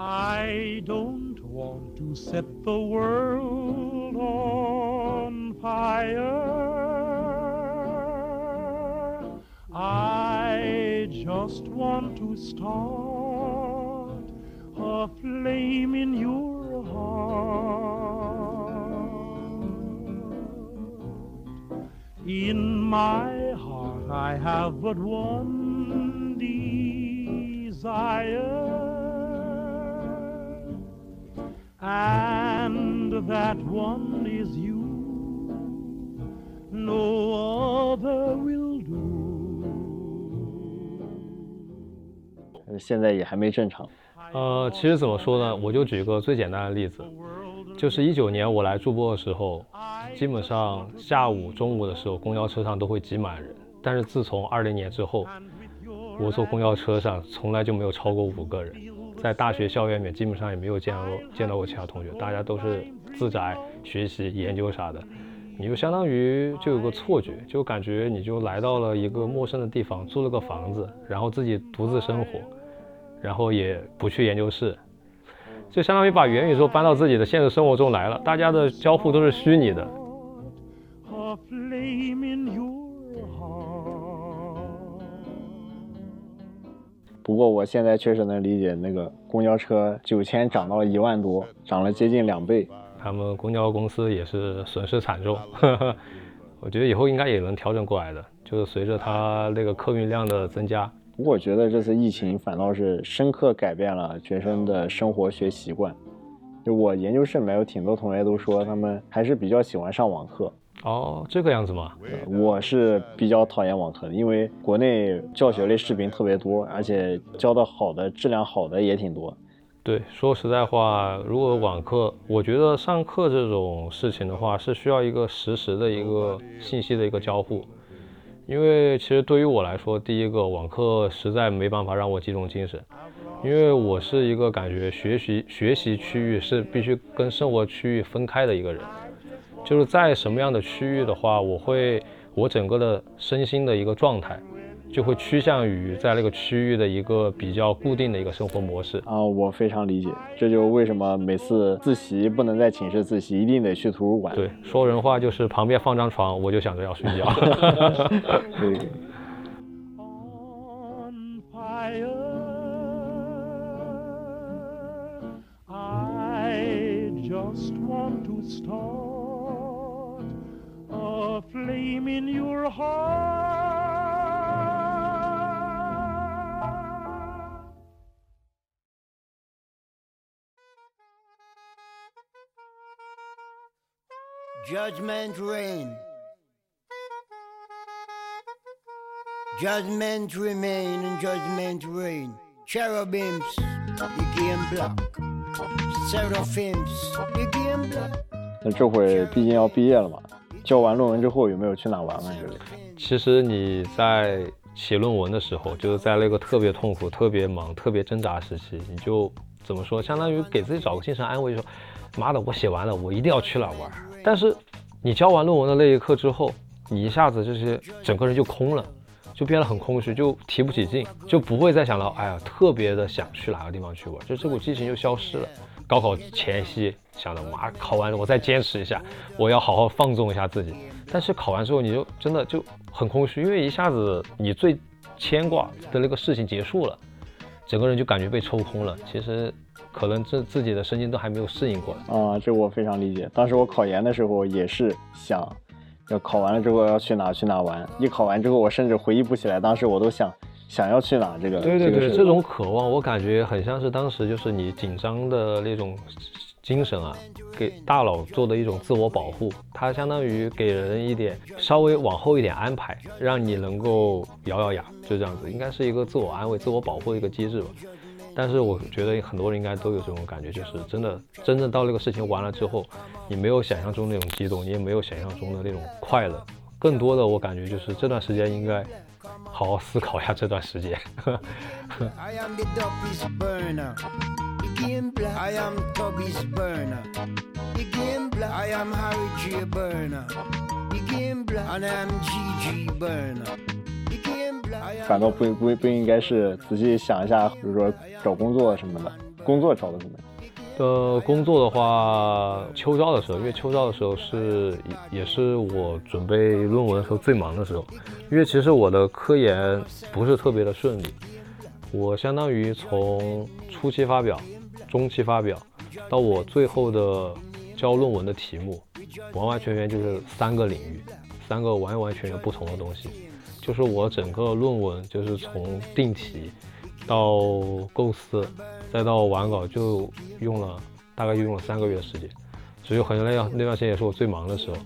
I don't want to set the world on fire. I just want to start a flame in your heart. In my heart, I have but one desire. That one is you. No other will do. 现在也还没正常。呃，其实怎么说呢？我就举个最简单的例子，就是一九年我来驻播的时候，基本上下午、中午的时候，公交车上都会挤满人。但是自从二零年之后，我坐公交车上从来就没有超过五个人。在大学校园里面，基本上也没有见到过见到过其他同学，大家都是自宅学习、研究啥的。你就相当于就有个错觉，就感觉你就来到了一个陌生的地方，租了个房子，然后自己独自生活，然后也不去研究室，就相当于把元宇宙搬到自己的现实生活中来了。大家的交互都是虚拟的。不过我现在确实能理解那个公交车九千涨到一万多，涨了接近两倍。他们公交公司也是损失惨重，我觉得以后应该也能调整过来的，就是随着它那个客运量的增加。我觉得这次疫情反倒是深刻改变了学生的生活学习惯。就我研究室里面有挺多同学都说，他们还是比较喜欢上网课。哦，这个样子吗？呃我是比较讨厌网课的，因为国内教学类视频特别多，而且教的好的、质量好的也挺多。对，说实在话，如果网课，我觉得上课这种事情的话，是需要一个实时的一个信息的一个交互。因为其实对于我来说，第一个网课实在没办法让我集中精神，因为我是一个感觉学习学习区域是必须跟生活区域分开的一个人。就是在什么样的区域的话，我会我整个的身心的一个状态，就会趋向于在那个区域的一个比较固定的一个生活模式。啊，我非常理解，这就是为什么每次自习不能在寝室自习，一定得去图书馆。对，说人话就是旁边放张床，我就想着要睡觉。对，Judgment rain. Judgment remain and judgment reign. Cherubims became black. Seraphims became black. 那这会毕竟要毕业了嘛，交完论文之后有没有去哪玩玩之类的？其实你在写论文的时候，就是在那个特别痛苦、特别忙、特别挣扎时期，你就怎么说，相当于给自己找个精神安慰，就说妈的，我写完了，我一定要去哪玩。但是你交完论文的那一刻之后，你一下子就是整个人就空了。就变得很空虚，就提不起劲，就不会再想到，哎呀，特别的想去哪个地方去玩，就这股激情就消失了。高考前夕想着，妈，考完了我再坚持一下，我要好好放纵一下自己。但是考完之后，你就真的就很空虚，因为一下子你最牵挂的那个事情结束了，整个人就感觉被抽空了。其实可能自自己的身心都还没有适应过来。啊，这我非常理解。当时我考研的时候也是想，要考完了之后要去哪去哪玩。一考完之后，我甚至回忆不起来当时我都想想要去哪这个。对对对，这种渴望，我感觉很像是当时就是你紧张的那种精神啊，给大脑做的一种自我保护，它相当于给人一点稍微往后一点安排，让你能够咬咬牙，就这样子，应该是一个自我安慰、自我保护的一个机制吧。但是我觉得很多人应该都有这种感觉，就是真的真正到那个事情完了之后，你没有想象中那种激动，你也没有想象中的那种快乐，更多的我感觉就是这段时间应该好好思考一下这段时间。I am Toby's Burner，I am Harry G. Burner，I am G.G. Burner。反倒不不不，应该是仔细想一下，比如说找工作什么的，工作找的怎么样？呃工作的话，秋招的时候，因为秋招的时候是也是我准备论文的时候最忙的时候，因为其实我的科研不是特别的顺利，我相当于从初期发表。中期发表到我最后的交论文的题目，完完全全就是三个领域，三个完完全全不同的东西，就是我整个论文就是从定题到构思。再到完稿就用了大概就用了三个月的时间，所以很累啊。那段时间也是我最忙的时候，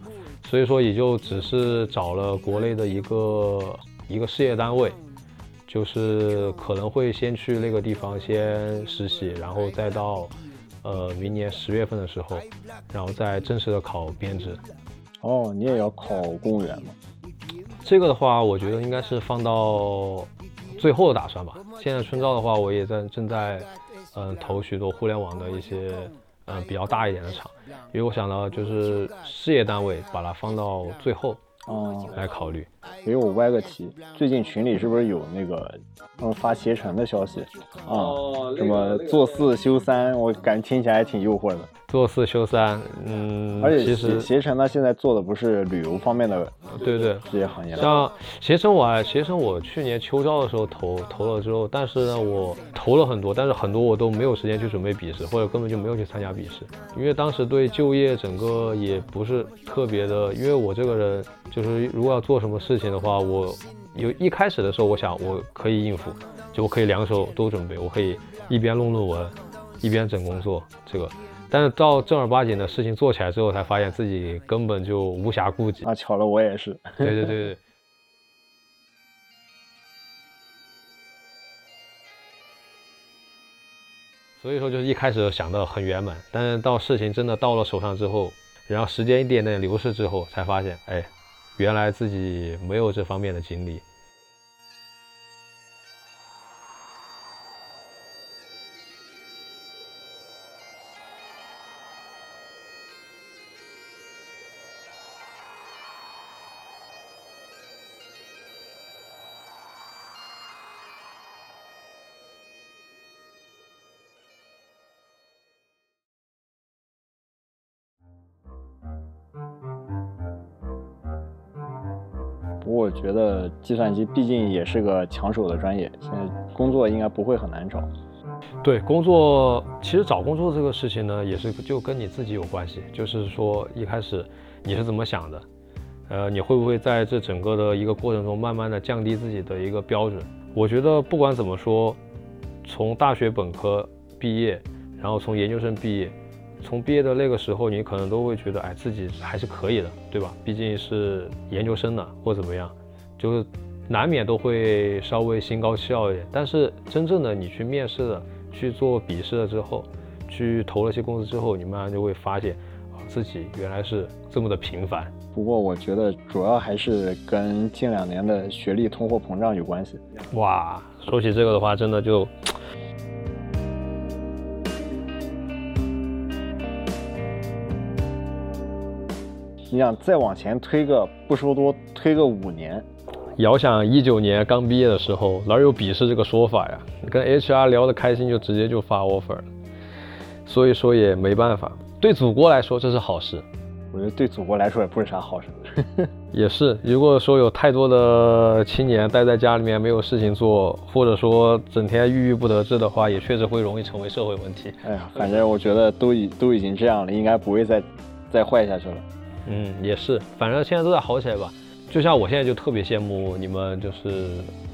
所以说也就只是找了国内的一个一个事业单位，就是可能会先去那个地方先实习，然后再到呃明年十月份的时候，然后再正式的考编制。哦，你也要考公务员吗？这个的话，我觉得应该是放到最后的打算吧。现在春招的话，我也在正在。嗯，投许多互联网的一些嗯比较大一点的厂，因为我想到就是事业单位把它放到最后哦来考虑。给我歪个题，最近群里是不是有那个他们发携程的消息啊？什么做四休三，我感觉听起来还挺诱惑的。做四休三，嗯，而且其实携程呢，现在做的不是旅游方面的，对对，这些行业。像携程，我携程我去年秋招的时候投投了之后，但是呢，我投了很多，但是很多我都没有时间去准备笔试，或者根本就没有去参加笔试，因为当时对就业整个也不是特别的，因为我这个人就是如果要做什么事情的话，我有一开始的时候，我想我可以应付，就我可以两手都准备，我可以一边弄论文，一边整工作，这个。但是到正儿八经的事情做起来之后，才发现自己根本就无暇顾及。啊，巧了，我也是。对对对对。所以说，就是一开始想的很圆满，但是到事情真的到了手上之后，然后时间一点点流逝之后，才发现，哎，原来自己没有这方面的经历。计算机毕竟也是个抢手的专业，现在工作应该不会很难找。对，工作其实找工作这个事情呢，也是就跟你自己有关系。就是说一开始你是怎么想的，呃，你会不会在这整个的一个过程中，慢慢的降低自己的一个标准？我觉得不管怎么说，从大学本科毕业，然后从研究生毕业。从毕业的那个时候，你可能都会觉得，哎，自己还是可以的，对吧？毕竟是研究生呢，或怎么样，就是难免都会稍微心高气傲一点。但是真正的你去面试了，去做笔试了之后，去投了些公司之后，你慢慢就会发现，啊，自己原来是这么的平凡。不过我觉得主要还是跟近两年的学历通货膨胀有关系。哇，说起这个的话，真的就。你想再往前推个不说多，推个五年，遥想一九年刚毕业的时候，哪有鄙视这个说法呀？跟 HR 聊得开心就直接就发 offer 了，所以说也没办法。对祖国来说这是好事，我觉得对祖国来说也不是啥好事。也是，如果说有太多的青年待在家里面没有事情做，或者说整天郁郁不得志的话，也确实会容易成为社会问题。哎呀，反正我觉得都已都已经这样了，应该不会再再坏下去了。嗯，也是，反正现在都在好起来吧。就像我现在就特别羡慕你们，就是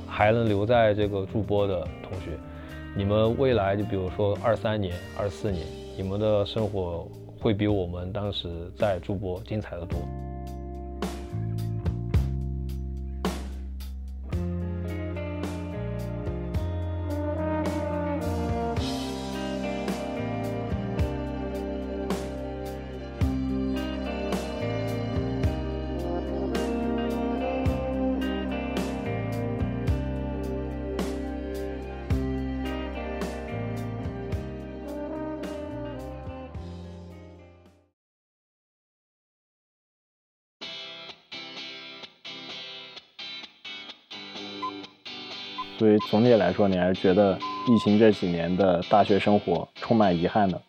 还能留在这个驻播的同学。你们未来就比如说二三年、二四年，你们的生活会比我们当时在驻播精彩的多。所以总体来说，你还是觉得疫情这几年的大学生活充满遗憾的。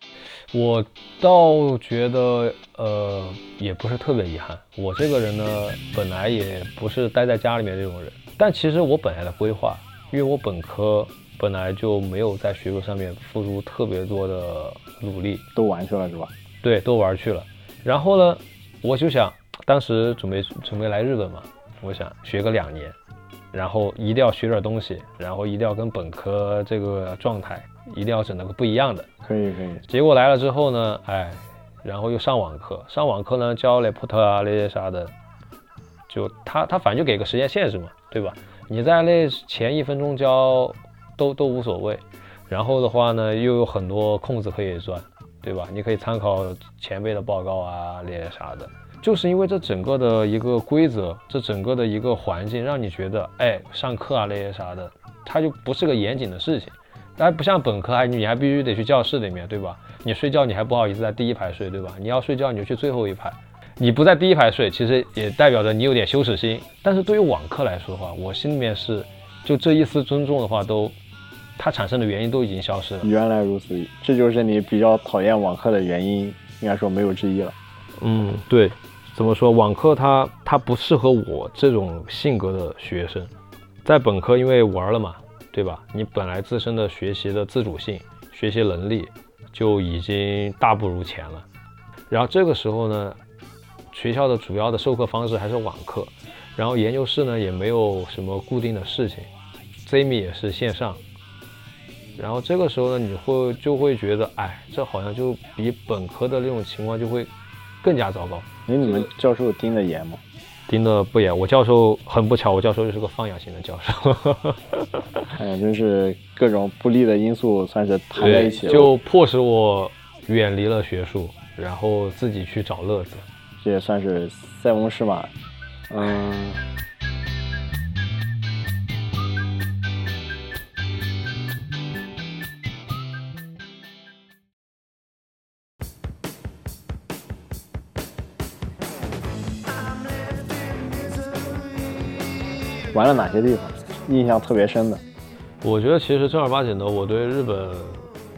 我倒觉得，呃，也不是特别遗憾。我这个人呢，本来也不是待在家里面这种人，但其实我本来的规划，因为我本科本来就没有在学术上面付出特别多的努力，都玩去了是吧？对，都玩去了。然后呢，我就想，当时准备准备来日本嘛，我想学个两年，然后一定要学点东西，然后一定要跟本科这个状态一定要整那个不一样的。可以可以，结果来了之后呢，哎，然后又上网课，上网课呢教 report 啊那些啥的，就他他反正就给个时间限制嘛，对吧？你在那前一分钟教都都无所谓，然后的话呢又有很多空子可以钻，对吧？你可以参考前辈的报告啊那些啥的，就是因为这整个的一个规则，这整个的一个环境让你觉得，哎，上课啊那些啥的，它就不是个严谨的事情。还不像本科，还你还必须得去教室里面，对吧？你睡觉你还不好意思在第一排睡，对吧？你要睡觉你就去最后一排，你不在第一排睡，其实也代表着你有点羞耻心。但是对于网课来说的话，我心里面是就这一丝尊重的话，都它产生的原因都已经消失了。原来如此，这就是你比较讨厌网课的原因，应该说没有之一了。嗯，对，怎么说？网课它它不适合我这种性格的学生，在本科因为玩了嘛。对吧？你本来自身的学习的自主性、学习能力就已经大不如前了。然后这个时候呢，学校的主要的授课方式还是网课，然后研究室呢也没有什么固定的事情，ZMI 也是线上。然后这个时候呢，你会就会觉得，哎，这好像就比本科的那种情况就会更加糟糕。因为你们教授盯得严吗？盯得不严，我教授很不巧，我教授就是个放养型的教授。哎呀，真是各种不利的因素算是谈在一起了，就迫使我远离了学术，然后自己去找乐子。这也算是塞翁失马。嗯。玩了哪些地方？印象特别深的？我觉得其实正儿八经的，我对日本，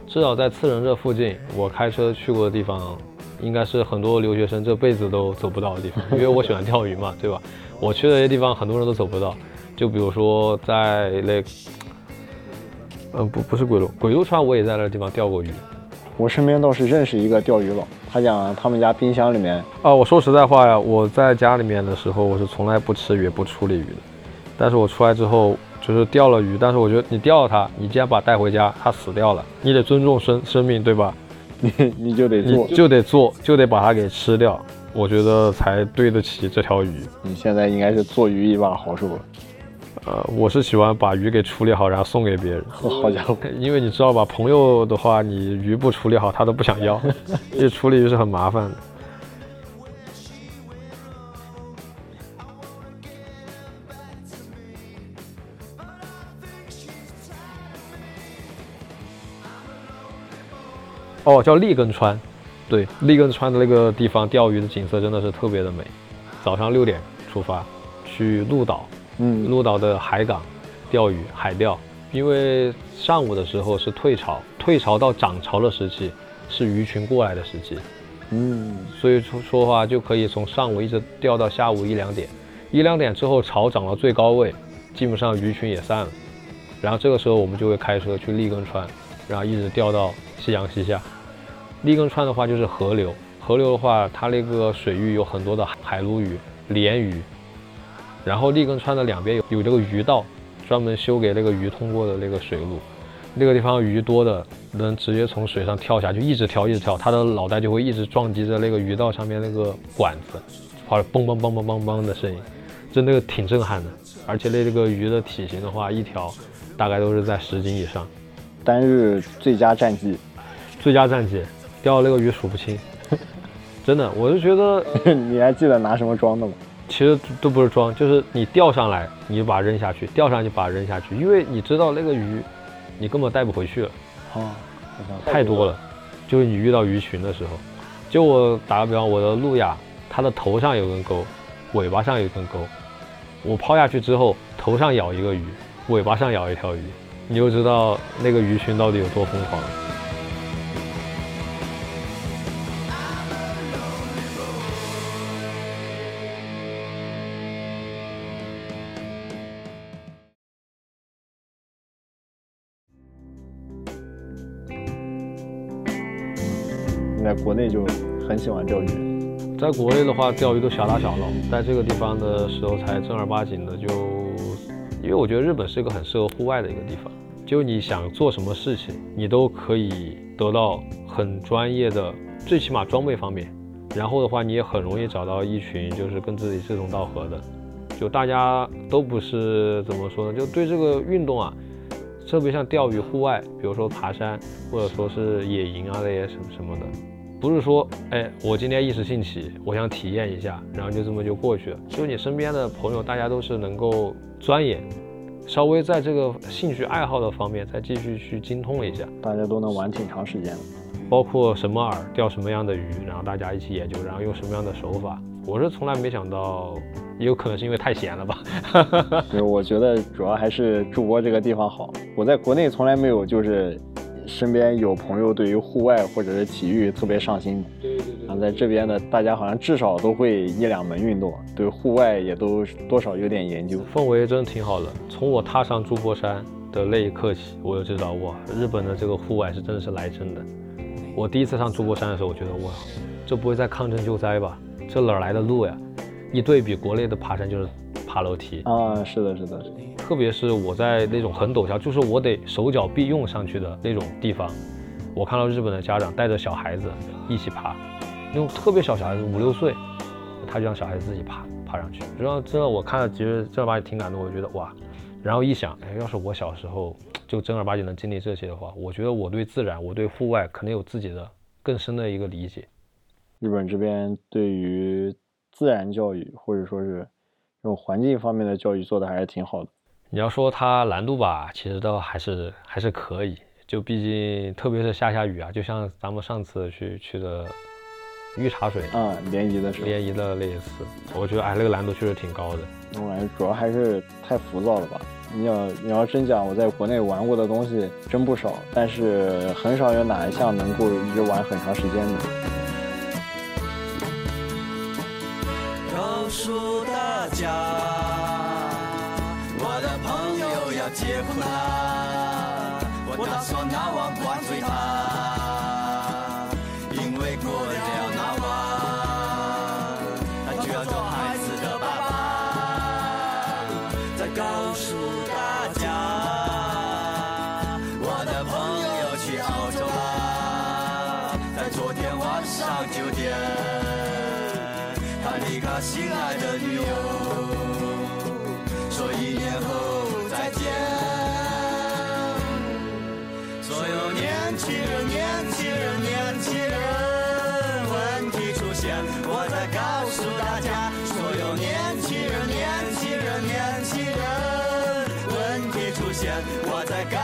至少在次仁这附近，我开车去过的地方，应该是很多留学生这辈子都走不到的地方。因为我喜欢钓鱼嘛，对吧？我去的那些地方，很多人都走不到。就比如说在那，嗯，不，不是鬼路，鬼路川，我也在那地方钓过鱼。我身边倒是认识一个钓鱼佬，他讲他们家冰箱里面……啊，我说实在话呀，我在家里面的时候，我是从来不吃鱼、不处理鱼的。但是我出来之后，就是钓了鱼，但是我觉得你钓了它，你既然把它带回家，它死掉了，你得尊重生生命，对吧？你 你就得做，就得做，就得把它给吃掉，我觉得才对得起这条鱼。你现在应该是做鱼一把好手了。呃，我是喜欢把鱼给处理好，然后送给别人。好家伙，因为你知道吧，朋友的话，你鱼不处理好，他都不想要，因为处理鱼是很麻烦的。哦，叫立根川，对，立根川的那个地方钓鱼的景色真的是特别的美。早上六点出发，去鹿岛，嗯，鹿岛的海港钓鱼，海钓。因为上午的时候是退潮，退潮到涨潮的时期是鱼群过来的时期，嗯，所以说说话就可以从上午一直钓到下午一两点，一两点之后潮涨到最高位，基本上鱼群也散了，然后这个时候我们就会开车去立根川，然后一直钓到。夕阳西下，立根川的话就是河流。河流的话，它那个水域有很多的海鲈鱼、鲢鱼。然后立根川的两边有有这个鱼道，专门修给那个鱼通过的那个水路。那个地方鱼多的，能直接从水上跳下去，一直跳一直跳，它的脑袋就会一直撞击着那个鱼道上面那个管子，发出嘣嘣嘣嘣嘣嘣的声音，就那个挺震撼的。而且那个鱼的体型的话，一条大概都是在十斤以上。单日最佳战绩。最佳战绩，钓那个鱼数不清，真的，我就觉得 你还记得拿什么装的吗？其实都不是装，就是你钓上来，你就把它扔下去，钓上去把它扔下去，因为你知道那个鱼，你根本带不回去了，哦，太多了，就是你遇到鱼群的时候，就我打个比方，我的路亚，它的头上有根钩，尾巴上有根钩，我抛下去之后，头上咬一个鱼，尾巴上咬一条鱼，你就知道那个鱼群到底有多疯狂。你内就很喜欢钓鱼，在国内的话，钓鱼都小打小闹，在这个地方的时候才正儿八经的就，因为我觉得日本是一个很适合户外的一个地方，就你想做什么事情，你都可以得到很专业的，最起码装备方面，然后的话你也很容易找到一群就是跟自己志同道合的，就大家都不是怎么说呢，就对这个运动啊，特别像钓鱼、户外，比如说爬山，或者说是野营啊那些什么什么的，不是说，哎，我今天一时兴起，我想体验一下，然后就这么就过去了。就你身边的朋友，大家都是能够钻研，稍微在这个兴趣爱好的方面再继续去精通一下，大家都能玩挺长时间的。包括什么饵钓什么样的鱼，然后大家一起研究，然后用什么样的手法。我是从来没想到，也有可能是因为太闲了吧。就是我觉得主要还是驻播这个地方好。我在国内从来没有就是身边有朋友对于户外或者是体育特别上心的。对对然后在这边呢，大家好像至少都会一两门运动，对户外也都多少有点研究。氛围真的挺好的。从我踏上筑波山的那一刻起，我就知道哇，日本的这个户外是真的是来真的。我第一次上筑波山的时候，我觉得哇，这不会在抗震救灾吧？这哪来的路呀？一对比国内的爬山就是爬楼梯，啊，是的，是的，特别是我在那种很陡峭，就是我得手脚并用上去的那种地方，我看到日本的家长带着小孩子一起爬，那种特别小小孩子五六岁，他就让小孩子自己爬爬上去，然后真的我看了其实正儿八经挺感动，我觉得哇，然后一想，哎，要是我小时候就正儿八经能经历这些的话，我觉得我对自然，我对户外肯定有自己的更深的一个理解。日本这边对于自然教育或者说是这种环境方面的教育做的还是挺好的。你要说它难度吧，其实倒还是还是可以，就毕竟特别是下下雨啊，就像咱们上次去去的御茶水啊，联谊的时候，联谊的那一次，我觉得哎那个难度确实挺高的。我感觉主要还是太浮躁了吧。你要你要真讲，我在国内玩过的东西真不少，但是很少有哪一项能够一直玩很长时间的。要做孩子的爸爸。再告诉大家，我的朋友去澳洲啦，在昨天晚上九点。他离开心爱的女我在。